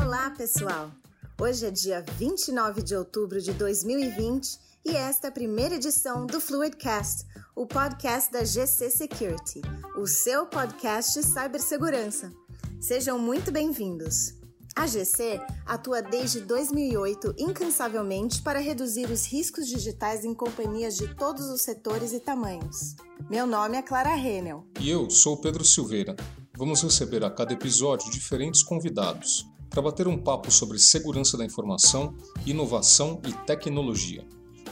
Olá, pessoal! Hoje é dia 29 de outubro de 2020 e esta é a primeira edição do Fluidcast, o podcast da GC Security, o seu podcast de cibersegurança. Sejam muito bem-vindos! A GC atua desde 2008 incansavelmente para reduzir os riscos digitais em companhias de todos os setores e tamanhos. Meu nome é Clara Renel. E eu sou Pedro Silveira. Vamos receber a cada episódio diferentes convidados para bater um papo sobre segurança da informação, inovação e tecnologia.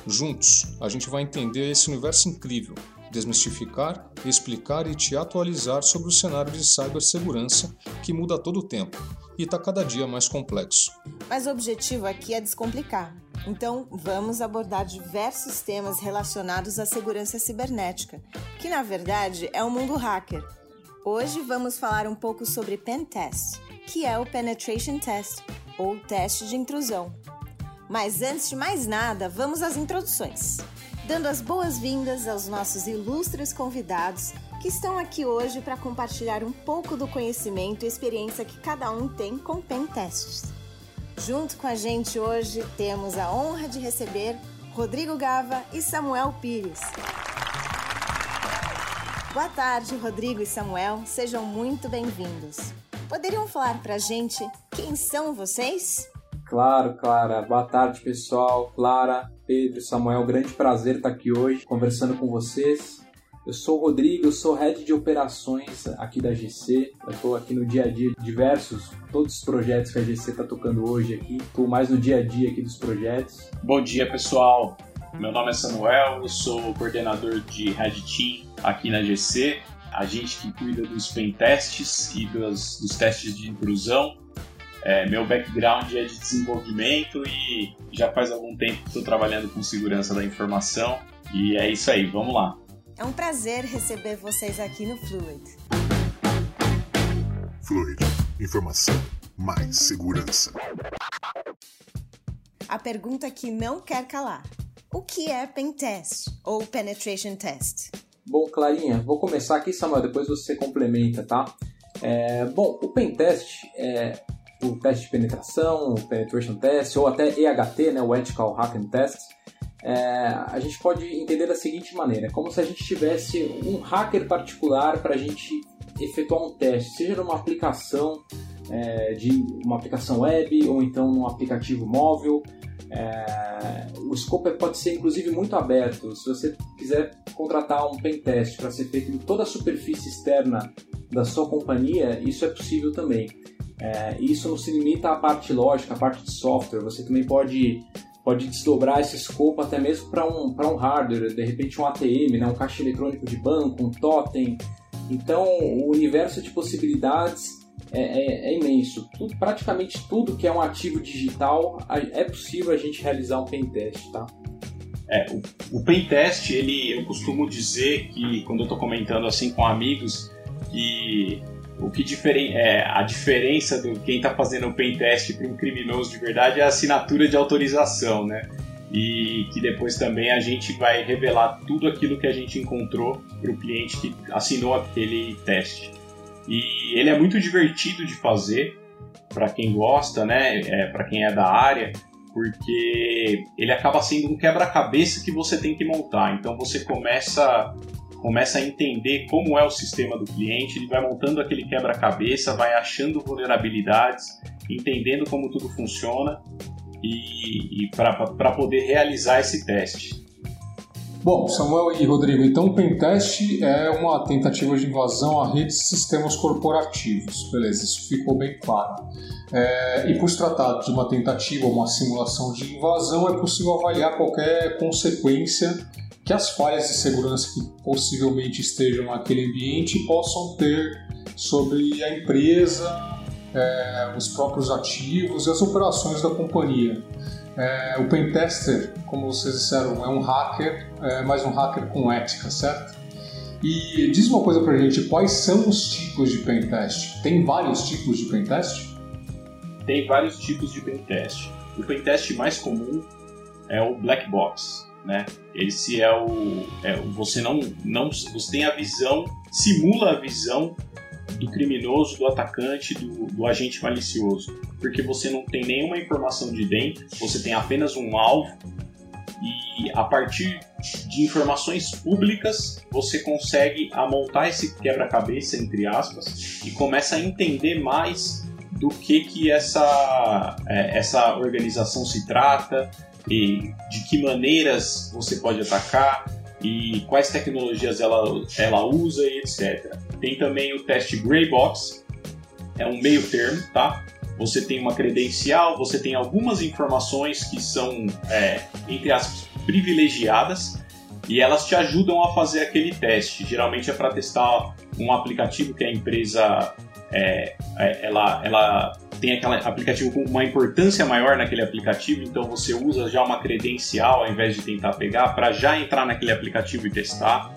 Juntos, a gente vai entender esse universo incrível, desmistificar, explicar e te atualizar sobre o cenário de cibersegurança que muda a todo tempo e está cada dia mais complexo. Mas o objetivo aqui é descomplicar. Então, vamos abordar diversos temas relacionados à segurança cibernética, que na verdade é o mundo hacker. Hoje vamos falar um pouco sobre Pen Test, que é o Penetration Test, ou teste de intrusão. Mas antes de mais nada, vamos às introduções. Dando as boas-vindas aos nossos ilustres convidados que estão aqui hoje para compartilhar um pouco do conhecimento e experiência que cada um tem com pen tests. Junto com a gente hoje temos a honra de receber Rodrigo Gava e Samuel Pires. Boa tarde, Rodrigo e Samuel, sejam muito bem-vindos. Poderiam falar para a gente quem são vocês? Claro, Clara. Boa tarde, pessoal. Clara, Pedro, Samuel, grande prazer estar aqui hoje conversando com vocês. Eu sou o Rodrigo, eu sou head de operações aqui da GC. Eu estou aqui no dia a dia de diversos, todos os projetos que a GC está tocando hoje aqui. Estou mais no dia a dia aqui dos projetos. Bom dia, pessoal. Meu nome é Samuel, eu sou coordenador de Red Team aqui na GC. A gente que cuida dos pen tests e dos, dos testes de intrusão. É, meu background é de desenvolvimento e já faz algum tempo que estou trabalhando com segurança da informação. E é isso aí, vamos lá. É um prazer receber vocês aqui no Fluid. Fluid, informação mais segurança. A pergunta que não quer calar: o que é pen test ou penetration test? Bom, Clarinha, vou começar aqui, Samuel, depois você complementa, tá? É, bom, o pen test é o teste de penetração, o penetration test, ou até EHT, né, o Ethical Hacking Test é, a gente pode entender da seguinte maneira: é como se a gente tivesse um hacker particular para a gente efetuar um teste, seja numa aplicação é, de uma aplicação web ou então num aplicativo móvel. É, o scope pode ser inclusive muito aberto. Se você quiser contratar um pen test para ser feito em toda a superfície externa da sua companhia, isso é possível também. É, isso não se limita à parte lógica, à parte de software. Você também pode pode desdobrar esse escopo até mesmo para um, um hardware, de repente um ATM, né, um caixa eletrônico de banco, um totem. Então, o universo de possibilidades é, é, é imenso. Tudo, praticamente tudo que é um ativo digital é possível a gente realizar um pen test, tá? É, o, o pen test, ele, eu costumo dizer que quando eu estou comentando assim com amigos que o que diferen é, a diferença do quem está fazendo o pen test para um criminoso de verdade é a assinatura de autorização, né? E que depois também a gente vai revelar tudo aquilo que a gente encontrou para o cliente que assinou aquele teste. E ele é muito divertido de fazer para quem gosta, né? É, para quem é da área, porque ele acaba sendo um quebra-cabeça que você tem que montar. Então você começa começa a entender como é o sistema do cliente, ele vai montando aquele quebra-cabeça, vai achando vulnerabilidades, entendendo como tudo funciona e, e para poder realizar esse teste. Bom, Samuel e Rodrigo, então o pentest é uma tentativa de invasão a redes e sistemas corporativos. Beleza, isso ficou bem claro. É, e por se tratar de uma tentativa ou uma simulação de invasão, é possível avaliar qualquer consequência que as falhas de segurança que possivelmente estejam naquele ambiente possam ter sobre a empresa, é, os próprios ativos e as operações da companhia. É, o pentester, como vocês disseram, é um hacker, é, mas um hacker com ética, certo? E diz uma coisa pra gente, quais são os tipos de pentest? Tem vários tipos de pentest? Tem vários tipos de pentest. O pentest mais comum é o black box, né? Esse é o, é, você não, não você tem a visão, simula a visão do criminoso, do atacante, do, do, agente malicioso, porque você não tem nenhuma informação de dentro, você tem apenas um alvo e a partir de informações públicas você consegue montar esse quebra-cabeça entre aspas e começa a entender mais do que que essa é, essa organização se trata e de que maneiras você pode atacar e quais tecnologias ela, ela usa e etc. Tem também o teste Grey Box, é um meio termo, tá? Você tem uma credencial, você tem algumas informações que são, é, entre aspas, privilegiadas e elas te ajudam a fazer aquele teste. Geralmente é para testar um aplicativo que a empresa é, é, ela, ela tem aquele aplicativo com uma importância maior naquele aplicativo, então você usa já uma credencial ao invés de tentar pegar para já entrar naquele aplicativo e testar.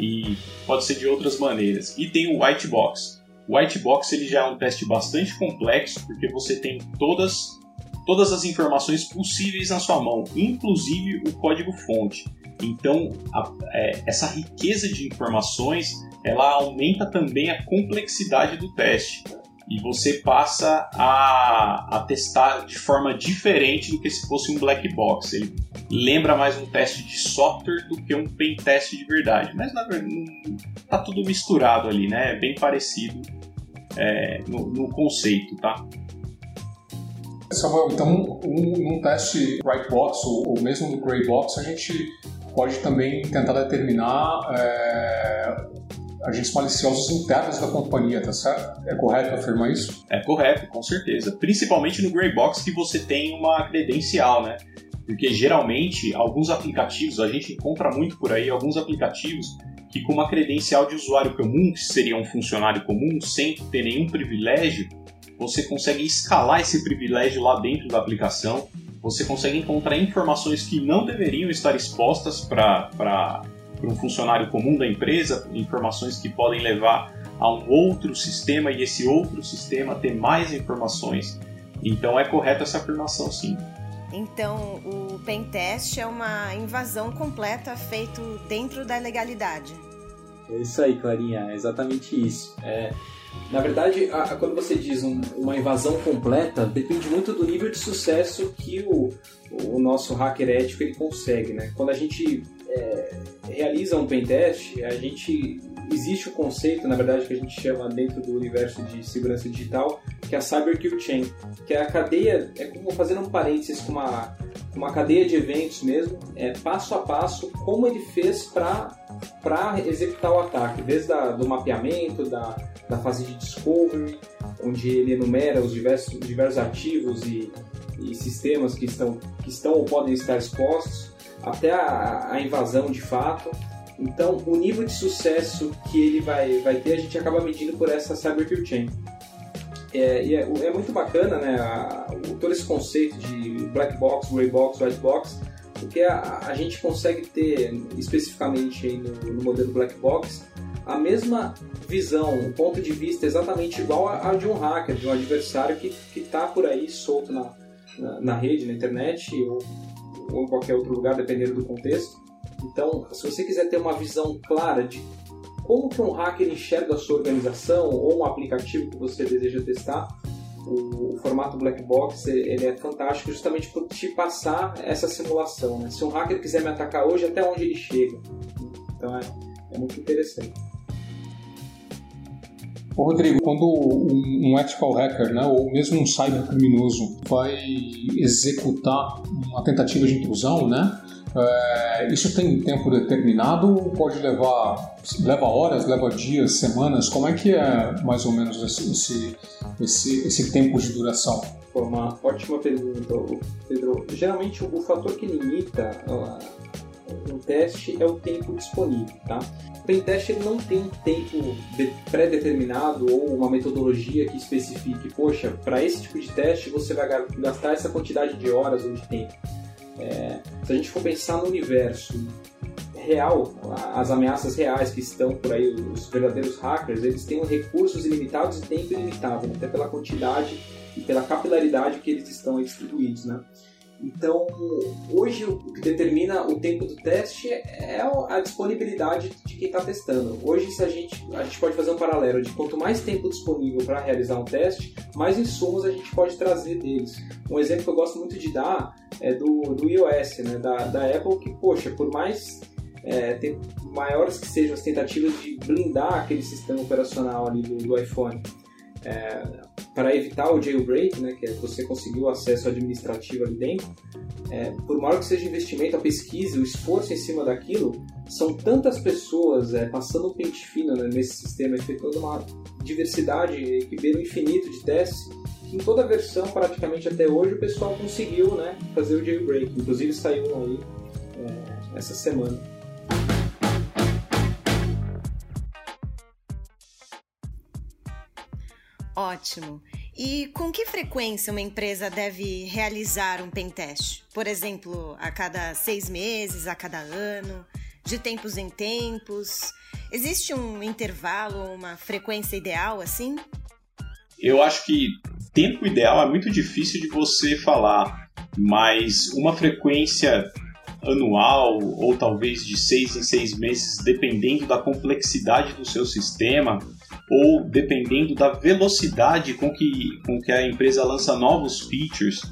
E pode ser de outras maneiras. E tem o White Box. O White Box ele já é um teste bastante complexo porque você tem todas todas as informações possíveis na sua mão, inclusive o código-fonte. Então, a, é, essa riqueza de informações ela aumenta também a complexidade do teste e você passa a, a testar de forma diferente do que se fosse um black box. Ele lembra mais um teste de software do que um pen teste de verdade, mas na verdade tá tudo misturado ali, né? É bem parecido é, no, no, conceito, tá? Samuel, então um, um teste white box ou, ou mesmo no gray box a gente pode também tentar determinar é, agentes maliciosos internos da companhia, tá certo? É correto afirmar isso? É correto, com certeza. Principalmente no Gray Box que você tem uma credencial, né? Porque geralmente alguns aplicativos, a gente encontra muito por aí alguns aplicativos que com uma credencial de usuário comum, que seria um funcionário comum, sem ter nenhum privilégio, você consegue escalar esse privilégio lá dentro da aplicação. Você consegue encontrar informações que não deveriam estar expostas para para um funcionário comum da empresa, informações que podem levar a um outro sistema e esse outro sistema ter mais informações. Então é correta essa afirmação, sim. Então o pentest é uma invasão completa feito dentro da legalidade. É isso aí, Clarinha, é exatamente isso. É, na verdade, a, a, quando você diz um, uma invasão completa, depende muito do nível de sucesso que o, o nosso hacker ético ele consegue. Né? Quando a gente é, realiza um pentest, a gente existe o um conceito, na verdade, que a gente chama dentro do universo de segurança digital, que é a Cyber Kill Chain, que é a cadeia, é como fazendo um parênteses com uma, uma cadeia de eventos mesmo, é passo a passo como ele fez para executar o ataque, desde a, do mapeamento, da, da fase de discovery, onde ele enumera os diversos, diversos ativos e, e sistemas que estão, que estão ou podem estar expostos, até a, a invasão de fato. Então, o nível de sucesso que ele vai, vai ter, a gente acaba medindo por essa Cyber Kill Chain. É, e é, é, muito bacana né, a, todo esse conceito de black box, gray box, white box, porque a, a gente consegue ter especificamente no, no, modelo black box a mesma visão, um ponto de vista exatamente igual a, a de um hacker, de um adversário que está por aí solto na, na, na, rede, na internet ou ou qualquer outro lugar, dependendo do contexto. Então, se você quiser ter uma visão clara de como que um hacker enxerga a sua organização ou um aplicativo que você deseja testar, o, o formato black box ele é fantástico justamente por te passar essa simulação. Né? Se um hacker quiser me atacar hoje, até onde ele chega. Então é, é muito interessante. Ô Rodrigo, quando um, um ethical hacker, né, ou mesmo um cybercriminoso vai executar uma tentativa de intrusão, né, é, isso tem tempo determinado pode levar leva horas, leva dias, semanas? Como é que é mais ou menos esse, esse, esse tempo de duração? Foi uma ótima pergunta, Pedro. Geralmente o fator que limita um teste é o tempo disponível, tá? O pentest ele não tem um tempo pré-determinado ou uma metodologia que especifique, poxa, para esse tipo de teste você vai gastar essa quantidade de horas ou de tempo. É, se a gente for pensar no universo real, as ameaças reais que estão por aí, os verdadeiros hackers, eles têm recursos ilimitados e tempo ilimitado, até pela quantidade e pela capilaridade que eles estão distribuídos, né? Então, hoje o que determina o tempo do teste é a disponibilidade de quem está testando. Hoje, se a gente, a gente pode fazer um paralelo de quanto mais tempo disponível para realizar um teste, mais insumos a gente pode trazer deles. Um exemplo que eu gosto muito de dar é do, do iOS, né, da, da Apple, que, poxa, por mais é, maiores que sejam as tentativas de blindar aquele sistema operacional ali do, do iPhone, é, para evitar o jailbreak, né, que é você conseguir o acesso administrativo ali dentro, é, por maior que seja o investimento, a pesquisa, o esforço em cima daquilo, são tantas pessoas é, passando um pente fino né, nesse sistema, efetuando uma diversidade que beira o infinito de testes, que em toda versão, praticamente até hoje, o pessoal conseguiu né, fazer o jailbreak. Inclusive saiu um aí é, essa semana. Ótimo. E com que frequência uma empresa deve realizar um pentest? Por exemplo, a cada seis meses, a cada ano, de tempos em tempos? Existe um intervalo, uma frequência ideal assim? Eu acho que tempo ideal é muito difícil de você falar, mas uma frequência anual ou talvez de seis em seis meses, dependendo da complexidade do seu sistema, ou dependendo da velocidade com que, com que a empresa lança novos features,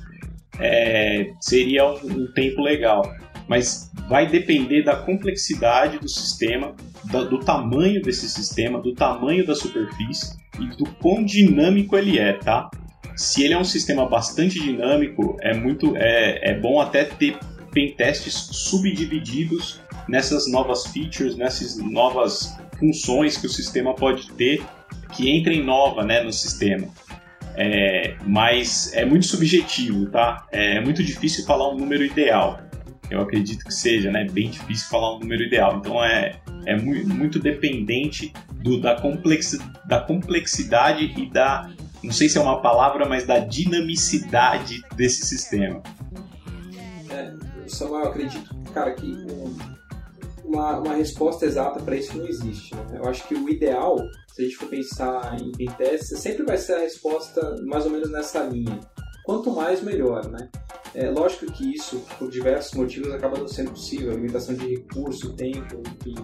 é, seria um, um, tempo legal. Mas vai depender da complexidade do sistema, do, do tamanho desse sistema, do tamanho da superfície e do quão dinâmico ele é, tá? Se ele é um sistema bastante dinâmico, é muito é, é bom até ter pentestes subdivididos nessas novas features, nessas novas funções que o sistema pode ter que entrem nova né, no sistema. É, mas é muito subjetivo, tá? É muito difícil falar um número ideal. Eu acredito que seja, né? Bem difícil falar um número ideal. Então é, é muito, muito dependente do, da, complexi, da complexidade e da, não sei se é uma palavra, mas da dinamicidade desse sistema. É, Samuel, eu acredito, cara, que uma, uma resposta exata para isso não existe. Né? Eu acho que o ideal, se a gente for pensar em pentest, sempre vai ser a resposta mais ou menos nessa linha. Quanto mais, melhor, né? É lógico que isso, por diversos motivos, acaba não sendo possível. Limitação de recurso, tempo, enfim.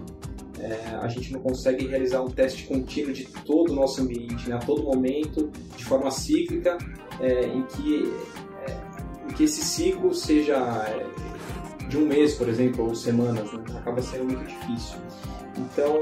É, a gente não consegue realizar um teste contínuo de todo o nosso ambiente, né? a todo momento, de forma cíclica, é, em, que, é, que esse ciclo seja é, de um mês, por exemplo, ou semanas, né? acaba sendo muito difícil. Então,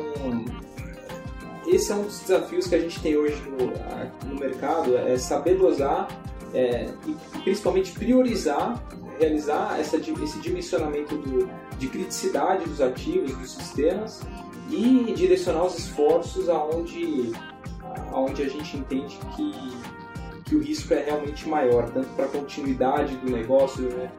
esse é um dos desafios que a gente tem hoje no, no mercado, é saber dosar é, e principalmente priorizar, realizar essa, esse dimensionamento do, de criticidade dos ativos, dos sistemas e direcionar os esforços aonde, aonde a gente entende que, que o risco é realmente maior, tanto para a continuidade do negócio, né,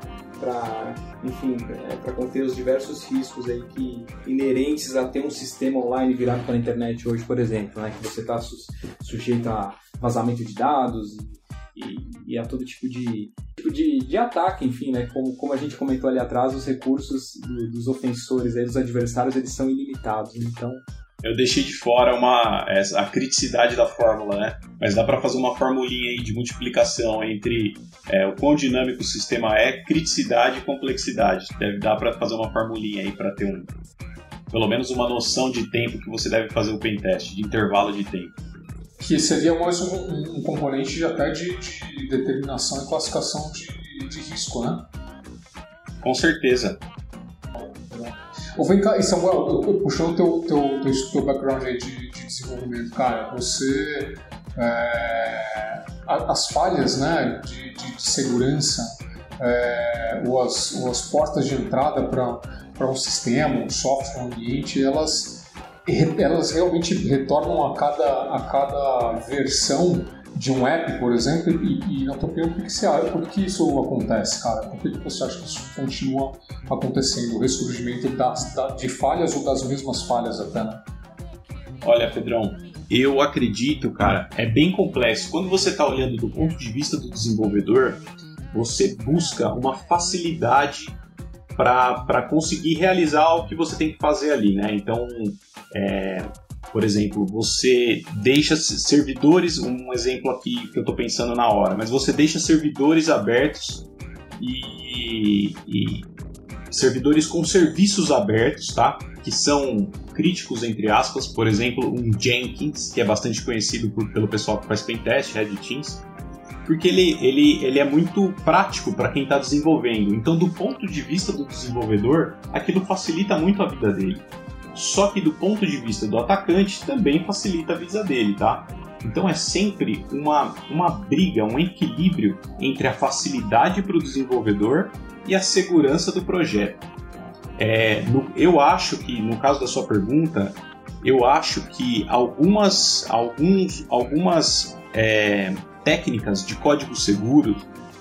para, enfim, é, para conter os diversos riscos aí que inerentes a ter um sistema online virado para a internet hoje, por exemplo, né, que você está su sujeito a vazamento de dados e, e, a todo tipo de, tipo de, de ataque, enfim, né, como, como a gente comentou ali atrás, os recursos do, dos ofensores, aí, dos adversários, eles são ilimitados, então eu deixei de fora uma, a criticidade da fórmula, né? Mas dá para fazer uma formulinha aí de multiplicação entre é, o quão dinâmico o sistema é, criticidade e complexidade. Deve dar para fazer uma formulinha aí para ter um, pelo menos uma noção de tempo que você deve fazer o pentest, de intervalo de tempo. Que seria mais um, um componente de, até de, de, determinação e classificação de, de risco, né? Com certeza. Ou vem cá, e Samuel, puxando teu, teu, teu, teu background aí de, de desenvolvimento, cara, você. É, as falhas né, de, de, de segurança é, ou, as, ou as portas de entrada para um sistema, um software, um ambiente, elas, elas realmente retornam a cada, a cada versão de um app, por exemplo, e, e na tua opinião, por que, você, por que isso acontece, cara? Por que você acha que isso continua acontecendo, o ressurgimento das, da, de falhas ou das mesmas falhas até, né? Olha, Pedrão, eu acredito, cara, é bem complexo. Quando você está olhando do ponto de vista do desenvolvedor, você busca uma facilidade para conseguir realizar o que você tem que fazer ali, né? Então, é, por exemplo, você deixa servidores, um exemplo aqui que eu estou pensando na hora, mas você deixa servidores abertos e, e servidores com serviços abertos, tá? Que são críticos, entre aspas, por exemplo, um Jenkins, que é bastante conhecido por, pelo pessoal que faz pentest, Red Teams, porque ele, ele, ele é muito prático para quem está desenvolvendo. Então, do ponto de vista do desenvolvedor, aquilo facilita muito a vida dele. Só que do ponto de vista do atacante, também facilita a vida dele, tá? Então é sempre uma, uma briga, um equilíbrio entre a facilidade para o desenvolvedor e a segurança do projeto. É, no, eu acho que, no caso da sua pergunta, eu acho que algumas, alguns, algumas é, técnicas de código seguro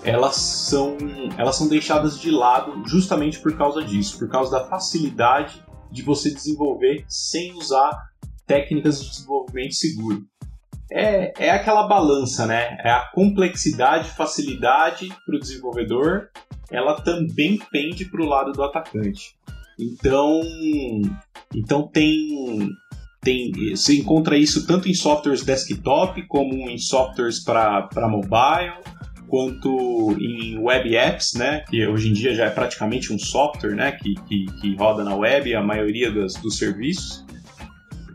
elas são, elas são deixadas de lado justamente por causa disso, por causa da facilidade de você desenvolver sem usar técnicas de desenvolvimento seguro. É, é aquela balança, né? É a complexidade, facilidade para o desenvolvedor ela também pende para o lado do atacante. Então, então tem, tem, você encontra isso tanto em softwares desktop como em softwares para mobile, quanto em web apps, né, que hoje em dia já é praticamente um software né, que, que, que roda na web, a maioria dos, dos serviços.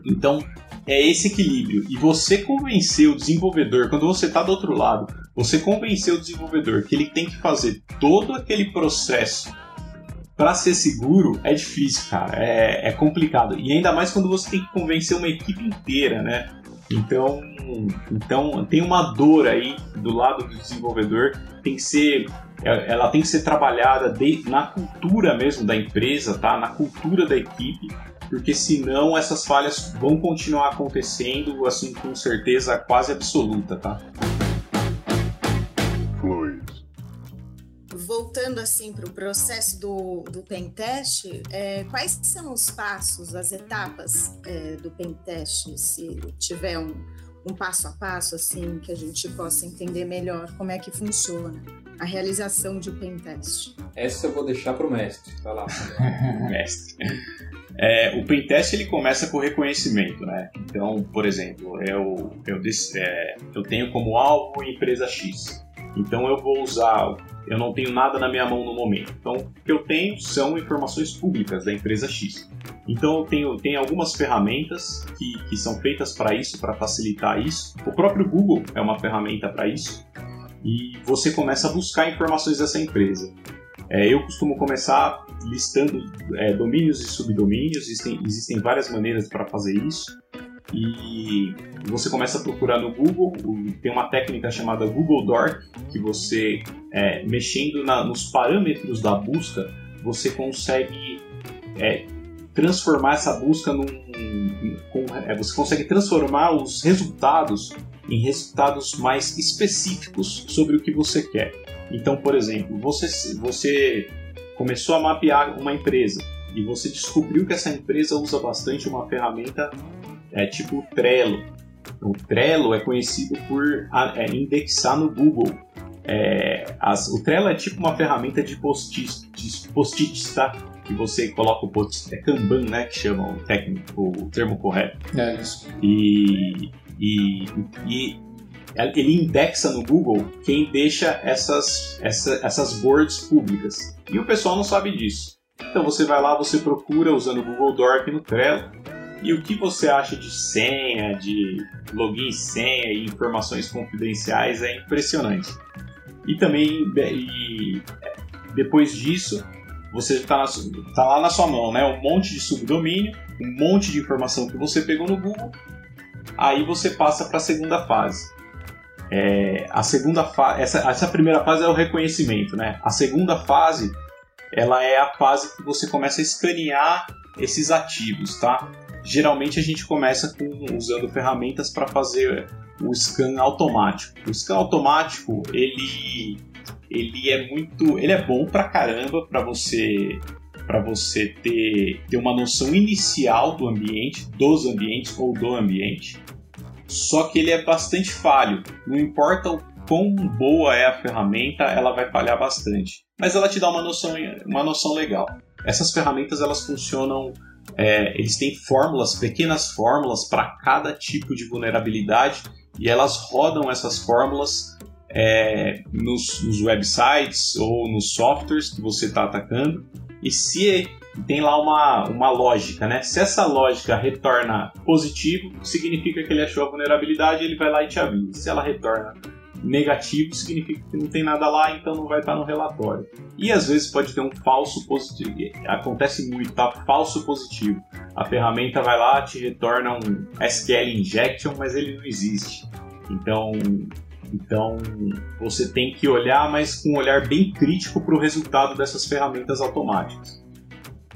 Então, é esse equilíbrio. E você convencer o desenvolvedor, quando você está do outro lado, você convencer o desenvolvedor que ele tem que fazer todo aquele processo para ser seguro é difícil, cara. É, é, complicado. E ainda mais quando você tem que convencer uma equipe inteira, né? Então, então tem uma dor aí do lado do desenvolvedor. Tem que ser, ela tem que ser trabalhada de, na cultura mesmo da empresa, tá? Na cultura da equipe porque senão essas falhas vão continuar acontecendo, assim, com certeza quase absoluta, tá? Voltando assim para o processo do, do pentest, é, quais são os passos, as etapas é, do pentest, se tiver um, um passo a passo assim que a gente possa entender melhor como é que funciona a realização de um pentest? Essa eu vou deixar para o mestre, vai lá. mestre. É, o pentest ele começa com reconhecimento, né? Então, por exemplo, eu, eu, é, eu tenho como alvo empresa X. Então eu vou usar, eu não tenho nada na minha mão no momento. Então o que eu tenho são informações públicas da empresa X. Então eu tenho, tenho algumas ferramentas que, que são feitas para isso, para facilitar isso. O próprio Google é uma ferramenta para isso. E você começa a buscar informações dessa empresa. É, eu costumo começar listando é, domínios e subdomínios, existem, existem várias maneiras para fazer isso. E você começa a procurar no Google, tem uma técnica chamada Google Dork, que você, é, mexendo na, nos parâmetros da busca, você consegue é, transformar essa busca num. Com, é, você consegue transformar os resultados em resultados mais específicos sobre o que você quer. Então, por exemplo, você, você começou a mapear uma empresa e você descobriu que essa empresa usa bastante uma ferramenta é, tipo Trello. O Trello é conhecido por é, indexar no Google. É, as, o Trello é tipo uma ferramenta de post-its, post tá? Que você coloca o post é Kanban, né? Que chama o técnico, o termo correto. É isso. E, e, e ele indexa no Google quem deixa essas, essa, essas boards públicas. E o pessoal não sabe disso. Então você vai lá, você procura usando o Google Dork no Trello. E o que você acha de senha, de login e senha e informações confidenciais é impressionante. E também, e depois disso, você está tá lá na sua mão, né? Um monte de subdomínio, um monte de informação que você pegou no Google. Aí você passa para a segunda fase, é, a segunda fase, essa, essa primeira fase é o reconhecimento, né? A segunda fase, ela é a fase que você começa a escanear esses ativos, tá? Geralmente a gente começa com, usando ferramentas para fazer o scan automático. O scan automático, ele, ele é muito, ele é bom pra caramba para você para você ter, ter uma noção inicial do ambiente, dos ambientes ou do ambiente só que ele é bastante falho. Não importa o quão boa é a ferramenta, ela vai falhar bastante. Mas ela te dá uma noção, uma noção legal. Essas ferramentas elas funcionam, é, eles têm fórmulas, pequenas fórmulas para cada tipo de vulnerabilidade e elas rodam essas fórmulas é, nos, nos, websites ou nos softwares que você está atacando e se tem lá uma, uma lógica, né? Se essa lógica retorna positivo, significa que ele achou a vulnerabilidade, ele vai lá e te avisa. Se ela retorna negativo, significa que não tem nada lá, então não vai estar no relatório. E às vezes pode ter um falso positivo. Acontece muito, tá? Falso positivo. A ferramenta vai lá, te retorna um SQL injection, mas ele não existe. Então, então você tem que olhar, mas com um olhar bem crítico para o resultado dessas ferramentas automáticas.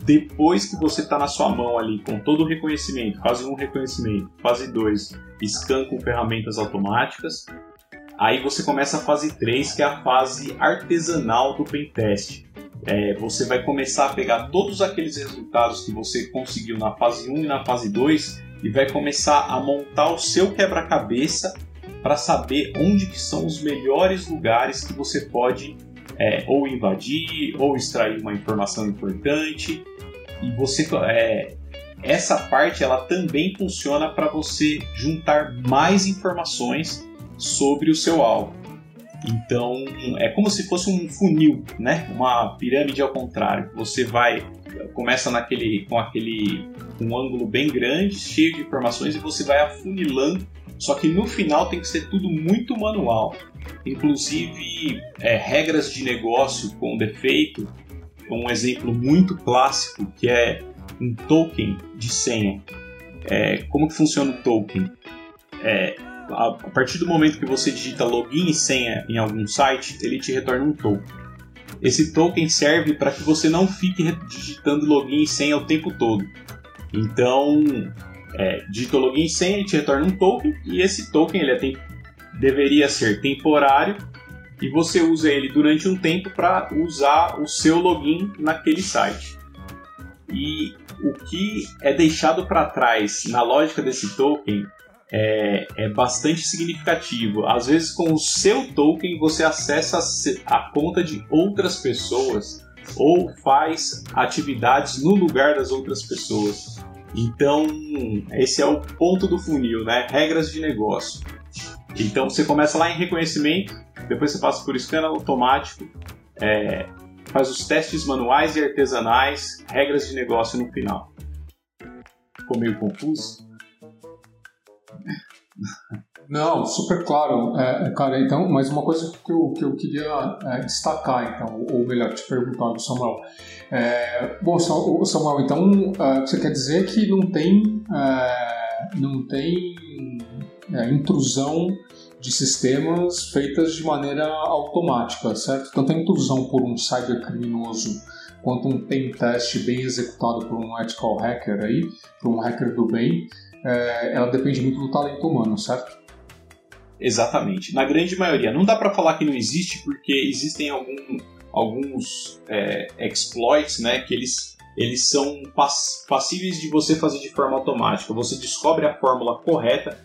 Depois que você está na sua mão ali com todo o reconhecimento, fase 1 reconhecimento, fase 2 scan com ferramentas automáticas, aí você começa a fase 3, que é a fase artesanal do pentest. É, você vai começar a pegar todos aqueles resultados que você conseguiu na fase 1 e na fase 2 e vai começar a montar o seu quebra-cabeça para saber onde que são os melhores lugares que você pode é, ou invadir ou extrair uma informação importante e você é, essa parte ela também funciona para você juntar mais informações sobre o seu alvo. Então é como se fosse um funil, né? Uma pirâmide ao contrário. Você vai começa naquele com aquele um ângulo bem grande, cheio de informações e você vai afunilando. Só que no final tem que ser tudo muito manual. Inclusive é, regras de negócio com defeito um exemplo muito clássico que é um token de senha. É, como que funciona o token? É, a, a, partir do momento que você digita login e senha em algum site, ele te retorna um token. Esse token serve para que você não fique digitando login e senha o tempo todo. Então, é, digita login e senha, ele te retorna um token, e esse token ele é deveria ser temporário e você usa ele durante um tempo para usar o seu login naquele site. E o que é deixado para trás na lógica desse token é, é, bastante significativo. Às vezes, com o seu token, você acessa a conta de outras pessoas ou faz atividades no lugar das outras pessoas. Então, esse é o ponto do funil, né? Regras de negócio. Então, você começa lá em reconhecimento, depois você passa por scan automático, é, faz os testes manuais e artesanais, regras de negócio no final. Ficou meio confuso? Não, super claro, é, é, cara. Então, mas uma coisa que eu, que eu queria é, destacar, então, ou melhor, te perguntar, Samuel. É, bom, Samuel, então é, você quer dizer que não tem, é, não tem intrusão de sistemas feitas de maneira automática, certo? Tanto a intrusão por um cybercriminoso quanto um pen test bem executado por um ethical hacker aí, por um hacker do bem, é, ela depende muito do talento humano, certo? Exatamente. Na grande maioria. Não dá para falar que não existe, porque existem algum, alguns é, exploits, né, que eles, eles são pass passíveis de você fazer de forma automática. Você descobre a fórmula correta,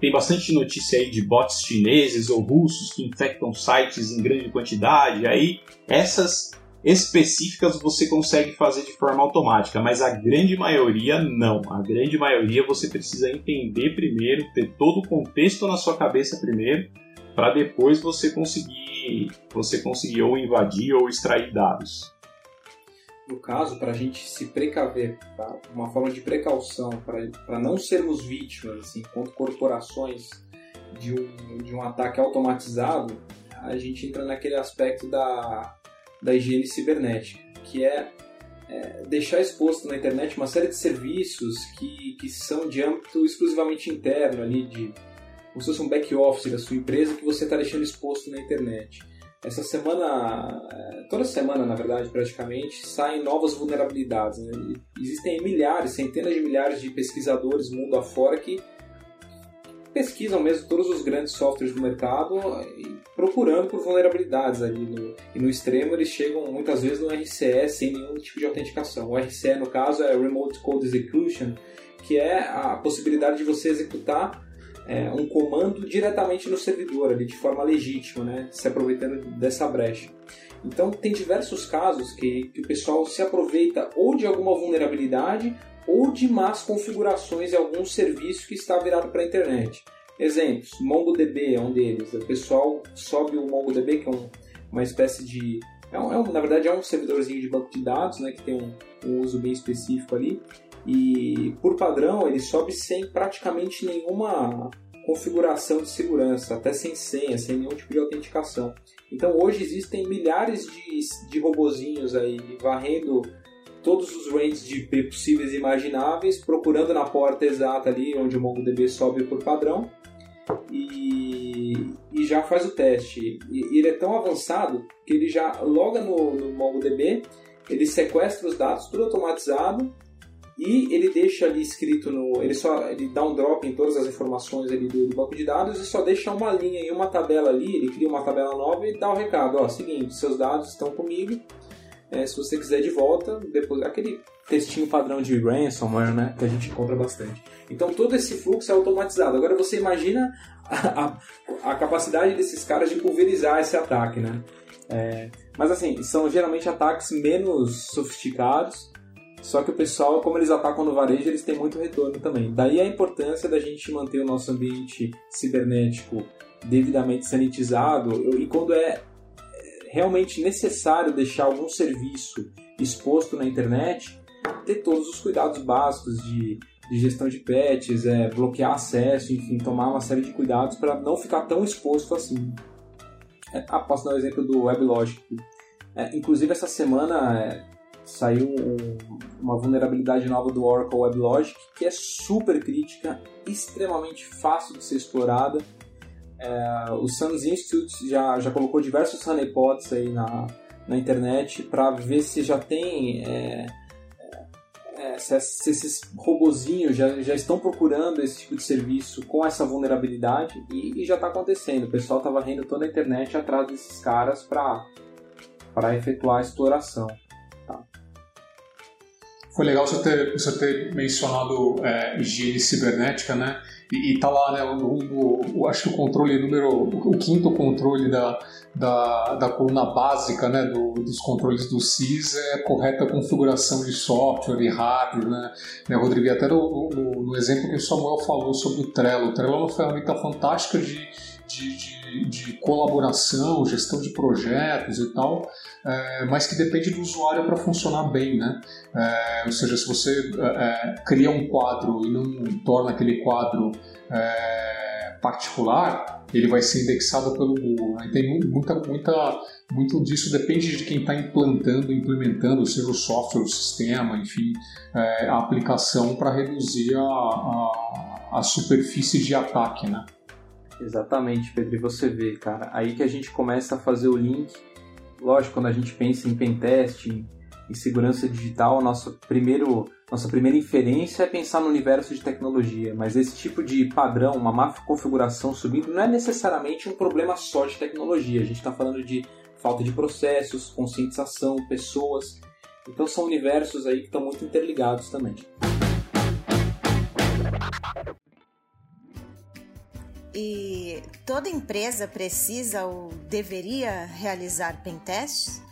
tem bastante notícia aí de bots chineses ou russos que infectam sites em grande quantidade. Aí essas específicas você consegue fazer de forma automática, mas a grande maioria não. A grande maioria você precisa entender primeiro, ter todo o contexto na sua cabeça primeiro, para depois você conseguir você conseguir ou invadir ou extrair dados no caso, para a gente se precaver, tá? uma forma de precaução, para não sermos vítimas, assim, enquanto corporações, de um, de um ataque automatizado, a gente entra naquele aspecto da, da higiene cibernética, que é, é deixar exposto na internet uma série de serviços que, que são de âmbito exclusivamente interno, ali, de, como se fosse um back-office da sua empresa que você está deixando exposto na internet essa semana, é, toda semana na verdade, praticamente, saem novas vulnerabilidades. Né? Existem milhares, centenas de milhares de pesquisadores mundo afora que pesquisam mesmo todos os grandes softwares do mercado procurando por vulnerabilidades ali no, e no extremo eles chegam muitas vezes no RCE sem nenhum tipo de autenticação. O RCE no caso é Remote Code Execution, que é a possibilidade de você executar é, um comando diretamente no servidor, ali, de forma legítima, né, se aproveitando dessa brecha. Então, tem diversos casos que, que o pessoal se aproveita ou de alguma vulnerabilidade ou de más configurações em algum serviço que está virado para a internet. Exemplos, MongoDB é um deles. O pessoal sobe o MongoDB, que é um, uma espécie de... É um, é um, na verdade é um servidorzinho de banco de dados, né, que tem um, um uso bem específico ali. E por padrão ele sobe sem praticamente nenhuma configuração de segurança, até sem senha, sem nenhum tipo de autenticação. Então hoje existem milhares de, de robozinhos aí varrendo todos os ranges de IP possíveis e imagináveis, procurando na porta exata ali onde o MongoDB sobe por padrão e, e já faz o teste. E, ele é tão avançado que ele já loga no, no MongoDB, ele sequestra os dados, tudo automatizado, e ele deixa ali escrito no. Ele só ele dá um drop em todas as informações ali do, do, banco de dados e só deixa uma linha e uma tabela ali. Ele cria uma tabela nova e dá o recado: ó, seguinte, seus dados estão comigo. É, se você quiser de volta, depois aquele textinho padrão de ransomware, né, que a gente encontra bastante. Então todo esse fluxo é automatizado. Agora você imagina a, a, a capacidade desses caras de pulverizar esse ataque, né? É, mas assim, são geralmente ataques menos sofisticados só que o pessoal, como eles atacam no varejo, eles têm muito retorno também. Daí a importância da gente manter o nosso ambiente cibernético devidamente sanitizado e quando é, é realmente necessário deixar algum serviço exposto na internet, ter todos os cuidados básicos de, de gestão de patches, é, bloquear acesso, enfim, tomar uma série de cuidados para não ficar tão exposto assim. É, ah, posso dar o um exemplo do WebLogic. É, inclusive, essa semana é, saiu um, uma vulnerabilidade nova do Oracle WebLogic que é super crítica, extremamente fácil de ser explorada. É, o SANS Institute já, já colocou diversos honeypots aí na, na internet para ver se já tem é, é, se, se, esses robozinhos já, já estão procurando esse tipo de serviço com essa vulnerabilidade e, e já está acontecendo. O pessoal está varrendo toda a internet atrás desses caras para efetuar a exploração. Foi legal você ter, você ter mencionado é, higiene cibernética, né? E, e tá lá, né? O, o, acho que o controle número. O quinto controle da, da, da coluna básica né, do, dos controles do CIS é a correta configuração de software e hardware. Né? né Rodrigo, até no, no, no exemplo que o Samuel falou sobre o Trello. O Trello é uma ferramenta fantástica de de, de, de, colaboração, gestão de projetos e tal, é, mas que depende do usuário para funcionar bem, né? É, ou seja, se você é, cria um quadro e não torna aquele quadro particular, ele vai ser indexado pelo Google. Né? Tem muita, muita, muito disso depende de quem está implantando, implementando, seja o software, o sistema, enfim, a aplicação para reduzir a, a, a superfície de ataque, né? Exatamente, Pedro. E você vê, cara, aí que a gente começa a fazer o link. Lógico, quando a gente pensa em pentest, em, segurança digital, nosso primeiro, nossa primeira inferência é pensar no universo de tecnologia. Mas esse tipo de padrão, uma má configuração subindo, não é necessariamente um problema só de tecnologia. A gente está falando de falta de processos, conscientização, pessoas. Então são universos aí que estão muito interligados também. E toda empresa precisa ou deveria realizar pentests?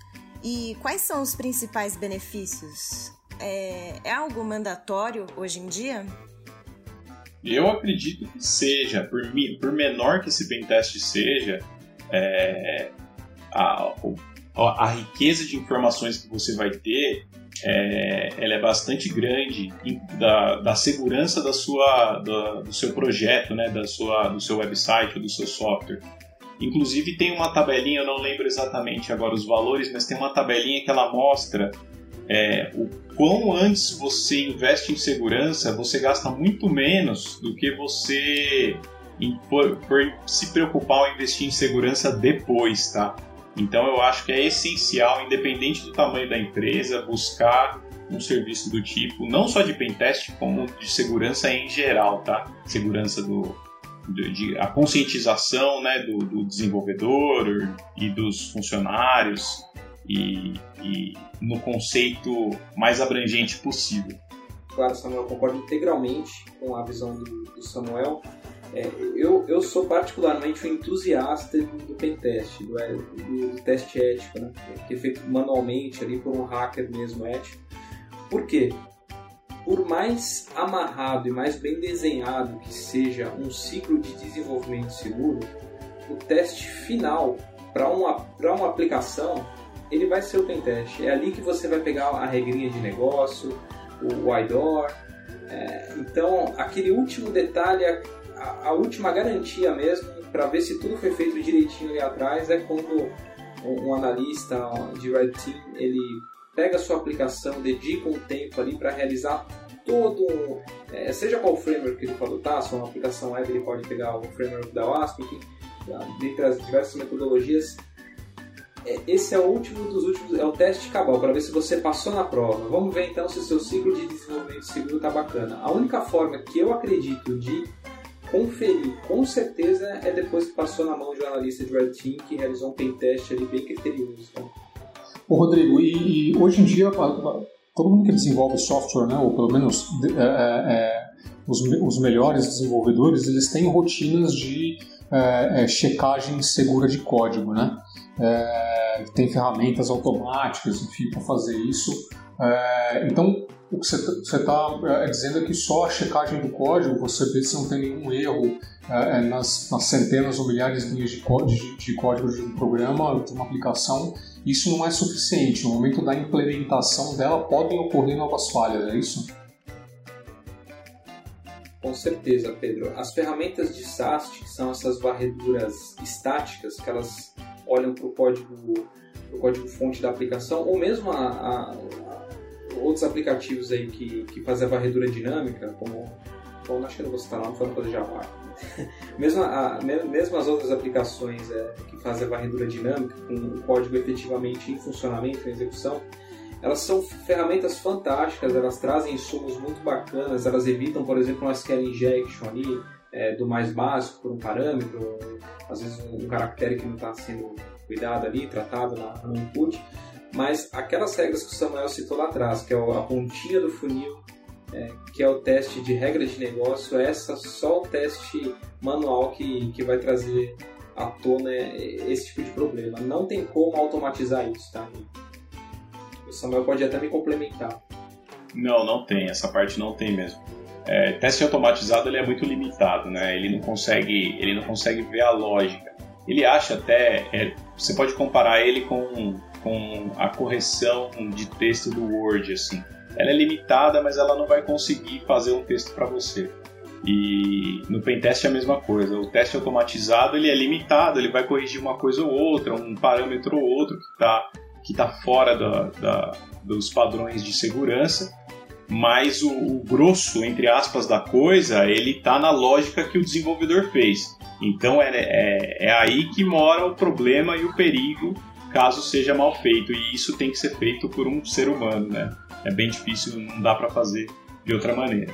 E quais são os principais benefícios? É, é algo mandatório hoje em dia? Eu acredito que seja, por, por menor que esse pentest seja, é, a, a riqueza de informações que você vai ter é, ela é bastante grande da, da segurança da sua, da, do seu projeto, né, da sua, do seu website ou do seu software. Inclusive tem uma tabelinha, eu não lembro exatamente agora os valores, mas tem uma tabelinha que ela mostra é, o quão antes você investe em segurança, você gasta muito menos do que você por, por se preocupar ao investir em segurança depois, tá? Então eu acho que é essencial, independente do tamanho da empresa, buscar um serviço do tipo, não só de pentest, como de segurança em geral, tá? Segurança do, de, de, a conscientização né, do, do, desenvolvedor e dos funcionários e, e, no conceito mais abrangente possível. Claro, Samuel, concordo integralmente com a visão do, do Samuel. É, eu, eu sou particularmente um entusiasta do pentest, do, é, do teste ético, né? que é feito manualmente ali por um hacker mesmo ético. Por quê? por mais amarrado e mais bem desenhado que seja um ciclo de desenvolvimento seguro, o teste final para uma, uma aplicação ele vai ser o pentest. É ali que você vai pegar a regrinha de negócio, o IDOR. É, então, aquele último detalhe, a, a última garantia mesmo, para ver se tudo foi feito direitinho ali atrás, é quando um, um analista de Red Team ele pega a sua aplicação, dedica um tempo ali para realizar todo, é, seja qual framework que ele for adotar, se é uma aplicação web ele pode pegar o framework da WASP, enfim, dentre as diversas metodologias, esse é o último dos últimos, é o teste cabal, para ver se você passou na prova. Vamos ver então se o seu ciclo de desenvolvimento seguro está bacana. A única forma que eu acredito de conferir com certeza é depois que passou na mão de um analista de Red Team que realizou um pentest ali bem criterioso. Então. Ô Rodrigo, e, e, hoje em dia todo mundo que desenvolve software, né, ou pelo menos é, é, é, os, os melhores desenvolvedores, eles têm rotinas de é, é, checagem segura de código, né? É, tem ferramentas automáticas, enfim, para fazer isso. É, então, o que você está tá, é, dizendo é que só a checagem do código, você vê se não tem nenhum erro é, nas, nas, centenas ou milhares de linhas de, de, de código de um programa, de uma aplicação, isso não é suficiente. No momento da implementação dela, podem ocorrer novas falhas, é isso? Com certeza, Pedro. As ferramentas de SAST, que são essas varreduras estáticas, que elas olham para o código, código fonte da aplicação, ou mesmo a, a, a outros aplicativos aí que, que fazem a varredura dinâmica, como, bom, acho que eu não vou citar não falando para Java. mesmo, a, mesmo as outras aplicações é, que fazem a varredura dinâmica, com o código efetivamente em funcionamento, em execução, elas são ferramentas fantásticas, elas trazem insumos muito bacanas, elas evitam, por exemplo, um SQL injection ali, é, do mais básico por um parâmetro, às vezes um, caractere que não está sendo cuidado ali, tratado na, no input, mas aquelas regras que o Samuel citou lá atrás, que é a pontinha do funil, é, que é o teste de regra de negócio, é essa só o teste manual que, que vai trazer à tona esse tipo de problema. Não tem como automatizar isso, tá? O Samuel pode até me complementar. Não, não tem. Essa parte não tem mesmo. É, teste automatizado ele é muito limitado, né? Ele não consegue, ele não consegue ver a lógica. Ele acha até, é, você pode comparar ele com, com a correção de texto do Word, assim. Ela é limitada, mas ela não vai conseguir fazer um texto para você. E no pentest é a mesma coisa. O teste automatizado ele é limitado, ele vai corrigir uma coisa ou outra, um parâmetro ou outro que está que tá fora da, da, dos padrões de segurança, mas o, o, grosso, entre aspas, da coisa, ele tá na lógica que o desenvolvedor fez. Então é, é, é aí que mora o problema e o perigo caso seja mal feito, e isso tem que ser feito por um ser humano, né? É bem difícil, não dá para fazer de outra maneira.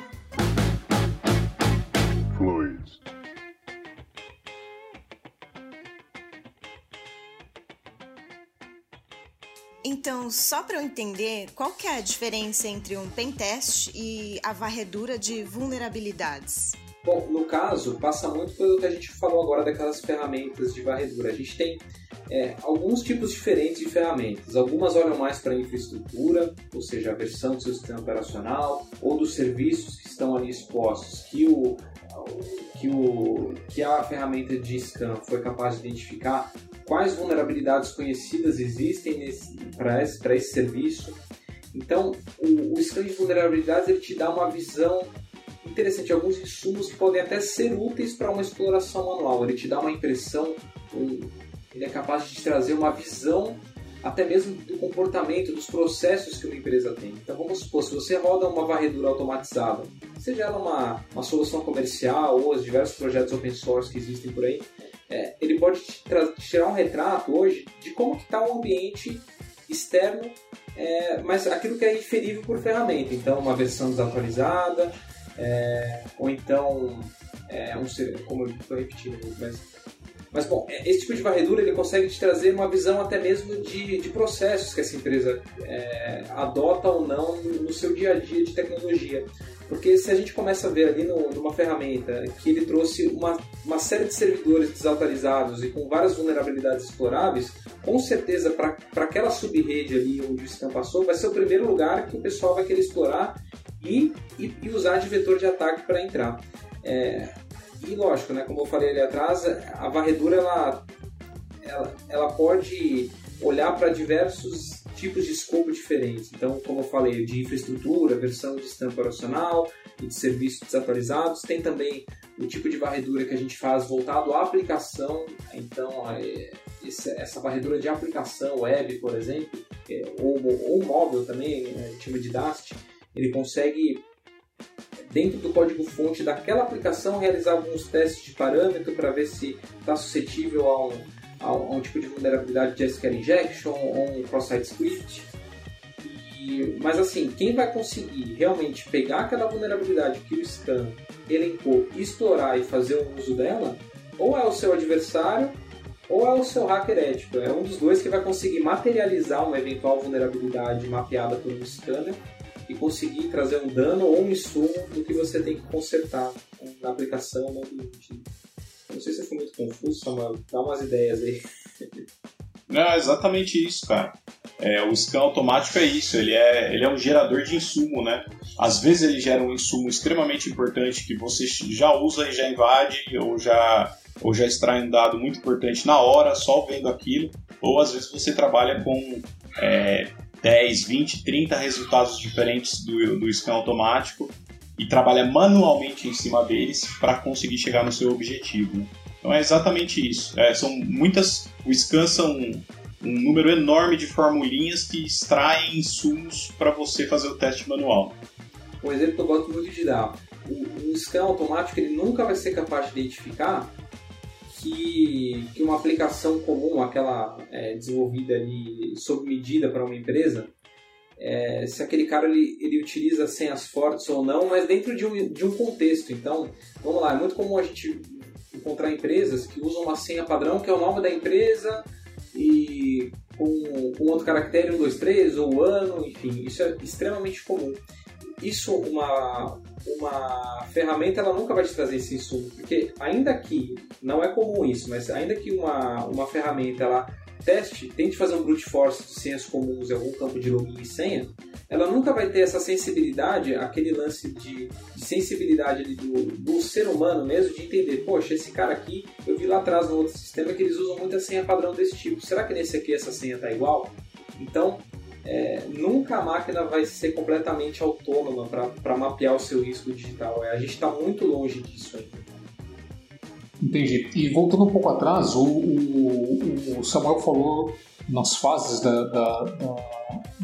Então, só para eu entender, qual que é a diferença entre um pentest e a varredura de vulnerabilidades? Bom, no caso, passa muito pelo que a gente falou agora daquelas ferramentas de varredura. A gente tem é, alguns tipos diferentes de ferramentas. Algumas olham mais para a infraestrutura, ou seja, a versão do seu sistema operacional, ou dos serviços que estão ali expostos, que, o, que, o, que a ferramenta de scan foi capaz de identificar quais vulnerabilidades conhecidas existem para esse, esse serviço. Então, o, o scan de vulnerabilidades ele te dá uma visão interessante, alguns insumos que podem até ser úteis para uma exploração manual. Ele te dá uma impressão, um, ele é capaz de te trazer uma visão até mesmo do comportamento, dos processos que uma empresa tem. Então vamos supor, se você roda uma varredura automatizada, seja ela uma, uma solução comercial ou os diversos projetos open source que existem por aí, é, ele pode tirar um retrato hoje de como está o ambiente externo, é, mas aquilo que é inferível por ferramenta. Então, uma versão desatualizada, é, ou então, é, um, como eu estou repetindo, mas, mas bom, é, esse tipo de varredura ele consegue te trazer uma visão até mesmo de, de processos que essa empresa é, adota ou não no seu dia a dia de tecnologia. Porque se a gente começa a ver ali no, numa ferramenta que ele trouxe uma uma série de servidores desatualizados e com várias vulnerabilidades exploráveis, com certeza para aquela subrede ali onde o scan passou, vai ser o primeiro lugar que o pessoal vai querer explorar e, e, e usar de vetor de ataque para entrar. É, e lógico, né, como eu falei ali atrás, a varredura ela, ela, ela pode olhar para diversos tipos de escopo diferentes. Então, como eu falei, de infraestrutura, versão de sistema operacional e de serviços desatualizados. Tem também o tipo de varredura que a gente faz voltado à aplicação. Então, é, essa varredura de aplicação web, por exemplo, é, ou, ou móvel também, chama de Dast, ele consegue dentro do código-fonte daquela aplicação realizar alguns testes de parâmetro para ver se está suscetível a um, a um, tipo de vulnerabilidade de SQL injection ou um cross-site script. E, mas assim, quem vai conseguir realmente pegar aquela vulnerabilidade que o scan elencou, explorar e fazer o uso dela, ou é o seu adversário ou é o seu hacker ético. É um dos dois que vai conseguir materializar uma eventual vulnerabilidade mapeada por um scanner e conseguir trazer um dano ou um insumo do que você tem que consertar na aplicação no ambiente. Não sei se foi muito confuso, Samuel. Dá umas ideias aí. Não, é exatamente isso, cara. É, o scan automático é isso, ele é, ele é um gerador de insumo, né? Às vezes ele gera um insumo extremamente importante que você já usa e já invade, ou já, ou já extrai um dado muito importante na hora, só vendo aquilo, ou às vezes você trabalha com é, 10, 20, 30 resultados diferentes do, do scan automático e trabalha manualmente em cima deles para conseguir chegar no seu objetivo. Né? Então é exatamente isso. É, são muitas. O scan são um, um número enorme de formulinhas que extraem insumos para você fazer o teste manual. Um exemplo que eu gosto muito de dar: o, o scan automático ele nunca vai ser capaz de identificar que, que uma aplicação comum, aquela é, desenvolvida ali sob medida para uma empresa, é, se aquele cara ele, ele utiliza senhas fortes ou não, mas dentro de um, de um contexto. Então, vamos lá, é muito comum a gente encontrar empresas que usam uma senha padrão, que é o nome da empresa, e com, com outro caractere, 1, 2, 3, ou ano, enfim, isso é extremamente comum. Isso, uma, uma ferramenta, ela nunca vai te trazer esse insumo, porque ainda que, não é comum isso, mas ainda que uma, uma ferramenta, ela teste, tente fazer um brute force de senhas comuns em algum campo de login e senha, ela nunca vai ter essa sensibilidade, aquele lance de, de sensibilidade do, do, ser humano mesmo, de entender, poxa, esse cara aqui, eu vi lá atrás no outro sistema que eles usam muita senha padrão desse tipo. Será que nesse aqui essa senha está igual? Então, é, nunca a máquina vai ser completamente autônoma para mapear o seu risco digital. É, a gente está muito longe disso ainda. Entendi. E voltando um pouco atrás, o, o, o Samuel falou nas fases da, da, da,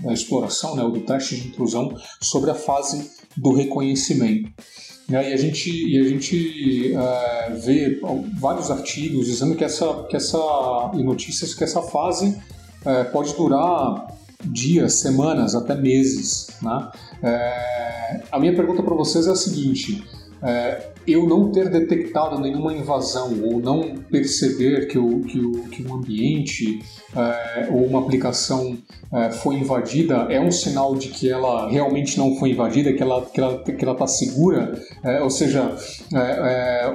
da exploração, né, do teste de intrusão, sobre a fase do reconhecimento. E a gente, e a gente é, vê vários artigos dizendo que essa, que essa, e notícias que essa fase é, pode durar dias, semanas, até meses. Né? É, a minha pergunta para vocês é a seguinte: é, eu não ter detectado nenhuma invasão ou não perceber que o, que o, que um ambiente é, ou uma aplicação é, foi invadida é um sinal de que ela realmente não foi invadida, que ela que ela que ela está segura. É, ou seja,